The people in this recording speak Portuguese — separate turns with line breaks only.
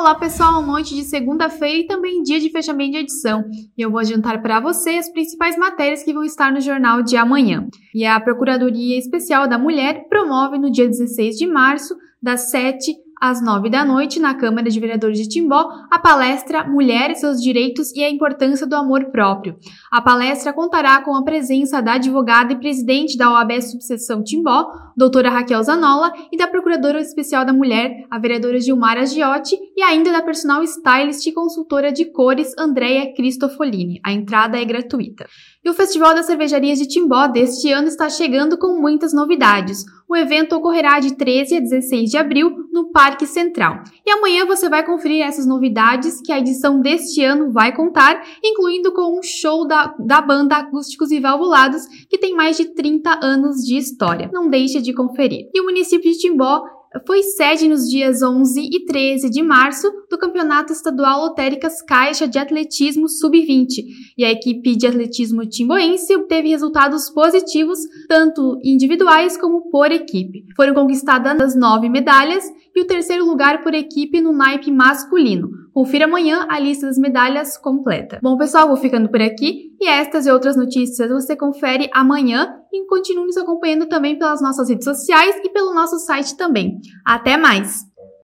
Olá pessoal, noite de segunda-feira e também dia de fechamento de edição. E eu vou adiantar para você as principais matérias que vão estar no jornal de amanhã. E a Procuradoria Especial da Mulher promove no dia 16 de março, das 7 às nove da noite, na Câmara de Vereadores de Timbó, a palestra Mulheres, seus direitos e a importância do amor próprio. A palestra contará com a presença da advogada e presidente da OAB Subseção Timbó, doutora Raquel Zanola, e da Procuradora Especial da Mulher, a vereadora Gilmara Giotti, e ainda da personal stylist e consultora de cores Andréia Cristofolini. A entrada é gratuita. E o Festival das Cervejarias de Timbó deste ano está chegando com muitas novidades. O evento ocorrerá de 13 a 16 de abril no Parque Central. E amanhã você vai conferir essas novidades que a edição deste ano vai contar, incluindo com um show da, da banda Acústicos e Valvulados, que tem mais de 30 anos de história. Não deixe de conferir. E o município de Timbó foi sede nos dias 11 e 13 de março do Campeonato Estadual Lotéricas Caixa de Atletismo Sub-20, e a equipe de atletismo timboense obteve resultados positivos, tanto individuais como por equipe. Foram conquistadas nove medalhas e o terceiro lugar por equipe no naipe masculino. Confira amanhã a lista das medalhas completa. Bom, pessoal, vou ficando por aqui e estas e outras notícias você confere amanhã e continue nos acompanhando também pelas nossas redes sociais e pelo nosso site também. Até mais!